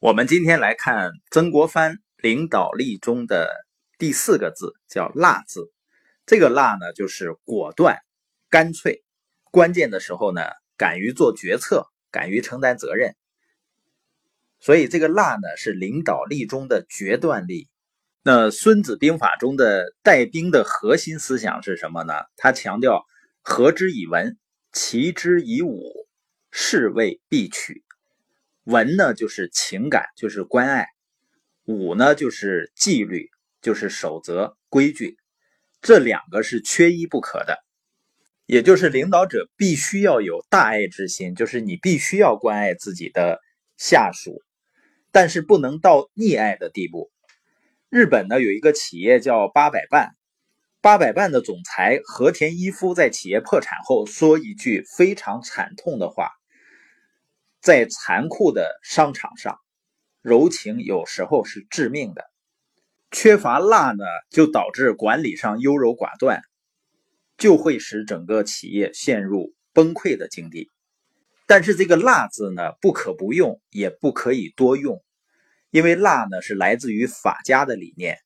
我们今天来看曾国藩领导力中的第四个字，叫“辣”字。这个“辣”呢，就是果断、干脆，关键的时候呢，敢于做决策，敢于承担责任。所以，这个“辣”呢，是领导力中的决断力。那《孙子兵法》中的带兵的核心思想是什么呢？他强调“和之以文，齐之以武，是谓必取”。文呢，就是情感，就是关爱；武呢，就是纪律，就是守则、规矩。这两个是缺一不可的，也就是领导者必须要有大爱之心，就是你必须要关爱自己的下属，但是不能到溺爱的地步。日本呢，有一个企业叫八百伴，八百伴的总裁和田一夫在企业破产后说一句非常惨痛的话。在残酷的商场上，柔情有时候是致命的。缺乏辣呢，就导致管理上优柔寡断，就会使整个企业陷入崩溃的境地。但是这个“辣”字呢，不可不用，也不可以多用，因为辣呢是来自于法家的理念。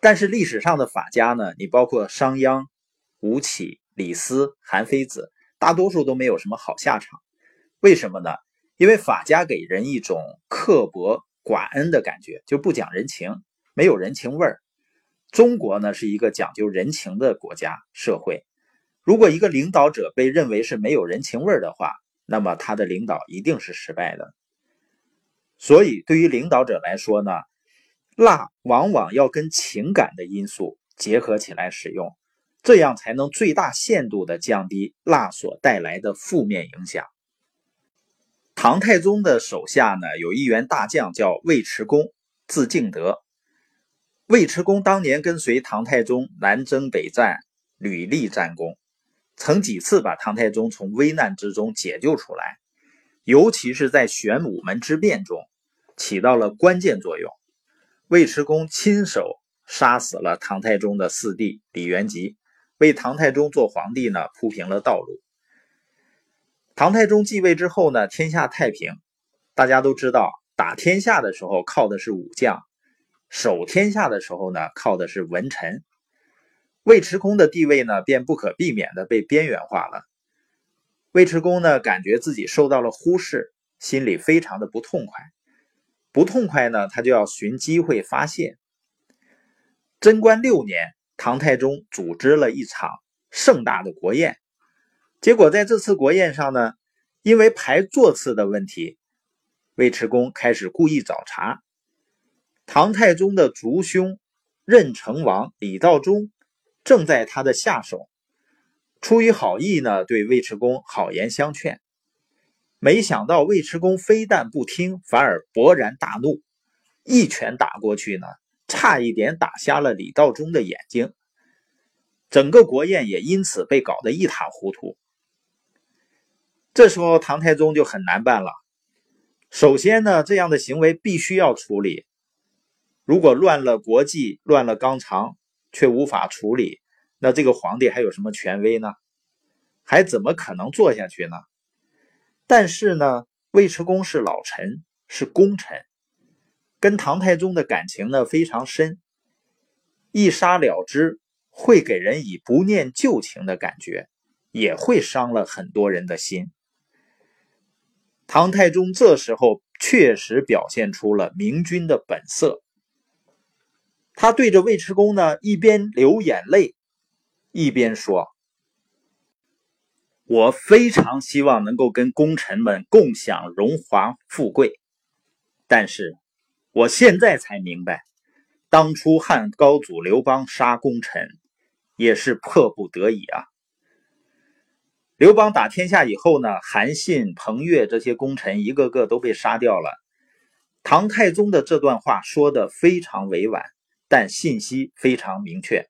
但是历史上的法家呢，你包括商鞅、吴起、李斯、韩非子，大多数都没有什么好下场。为什么呢？因为法家给人一种刻薄寡恩的感觉，就不讲人情，没有人情味儿。中国呢是一个讲究人情的国家社会，如果一个领导者被认为是没有人情味儿的话，那么他的领导一定是失败的。所以，对于领导者来说呢，辣往往要跟情感的因素结合起来使用，这样才能最大限度的降低辣所带来的负面影响。唐太宗的手下呢，有一员大将叫尉迟恭，字敬德。尉迟恭当年跟随唐太宗南征北战，屡立战功，曾几次把唐太宗从危难之中解救出来，尤其是在玄武门之变中，起到了关键作用。尉迟恭亲手杀死了唐太宗的四弟李元吉，为唐太宗做皇帝呢铺平了道路。唐太宗继位之后呢，天下太平。大家都知道，打天下的时候靠的是武将，守天下的时候呢靠的是文臣。尉迟恭的地位呢，便不可避免的被边缘化了。尉迟恭呢，感觉自己受到了忽视，心里非常的不痛快。不痛快呢，他就要寻机会发泄。贞观六年，唐太宗组织了一场盛大的国宴。结果在这次国宴上呢，因为排座次的问题，尉迟恭开始故意找茬。唐太宗的族兄任城王李道忠正在他的下手，出于好意呢，对尉迟恭好言相劝。没想到尉迟恭非但不听，反而勃然大怒，一拳打过去呢，差一点打瞎了李道忠的眼睛。整个国宴也因此被搞得一塌糊涂。这时候唐太宗就很难办了。首先呢，这样的行为必须要处理。如果乱了国际、乱了纲常，却无法处理，那这个皇帝还有什么权威呢？还怎么可能做下去呢？但是呢，尉迟恭是老臣，是功臣，跟唐太宗的感情呢非常深，一杀了之会给人以不念旧情的感觉，也会伤了很多人的心。唐太宗这时候确实表现出了明君的本色，他对着尉迟恭呢一边流眼泪，一边说：“我非常希望能够跟功臣们共享荣华富贵，但是我现在才明白，当初汉高祖刘邦杀功臣也是迫不得已啊。”刘邦打天下以后呢，韩信、彭越这些功臣一个个都被杀掉了。唐太宗的这段话说的非常委婉，但信息非常明确。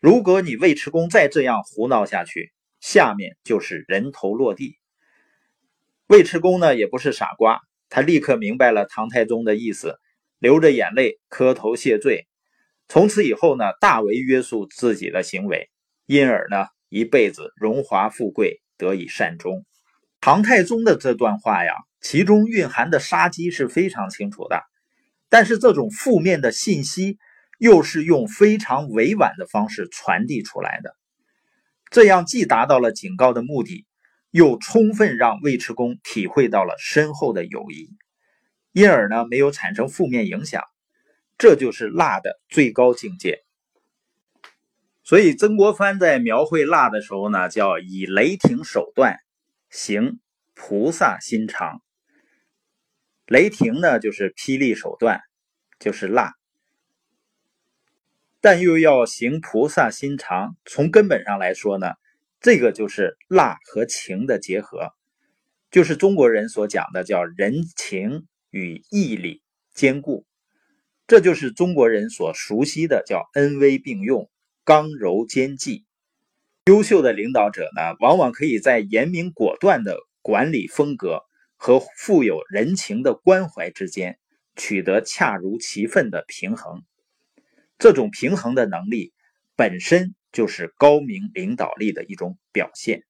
如果你尉迟恭再这样胡闹下去，下面就是人头落地。尉迟恭呢也不是傻瓜，他立刻明白了唐太宗的意思，流着眼泪磕头谢罪。从此以后呢，大为约束自己的行为，因而呢。一辈子荣华富贵得以善终。唐太宗的这段话呀，其中蕴含的杀机是非常清楚的。但是这种负面的信息又是用非常委婉的方式传递出来的，这样既达到了警告的目的，又充分让尉迟恭体会到了深厚的友谊，因而呢没有产生负面影响。这就是辣的最高境界。所以曾国藩在描绘蜡的时候呢，叫以雷霆手段行菩萨心肠。雷霆呢，就是霹雳手段，就是蜡，但又要行菩萨心肠。从根本上来说呢，这个就是蜡和情的结合，就是中国人所讲的叫人情与义理兼顾，这就是中国人所熟悉的叫恩威并用。刚柔兼济，优秀的领导者呢，往往可以在严明果断的管理风格和富有人情的关怀之间取得恰如其分的平衡。这种平衡的能力本身就是高明领导力的一种表现。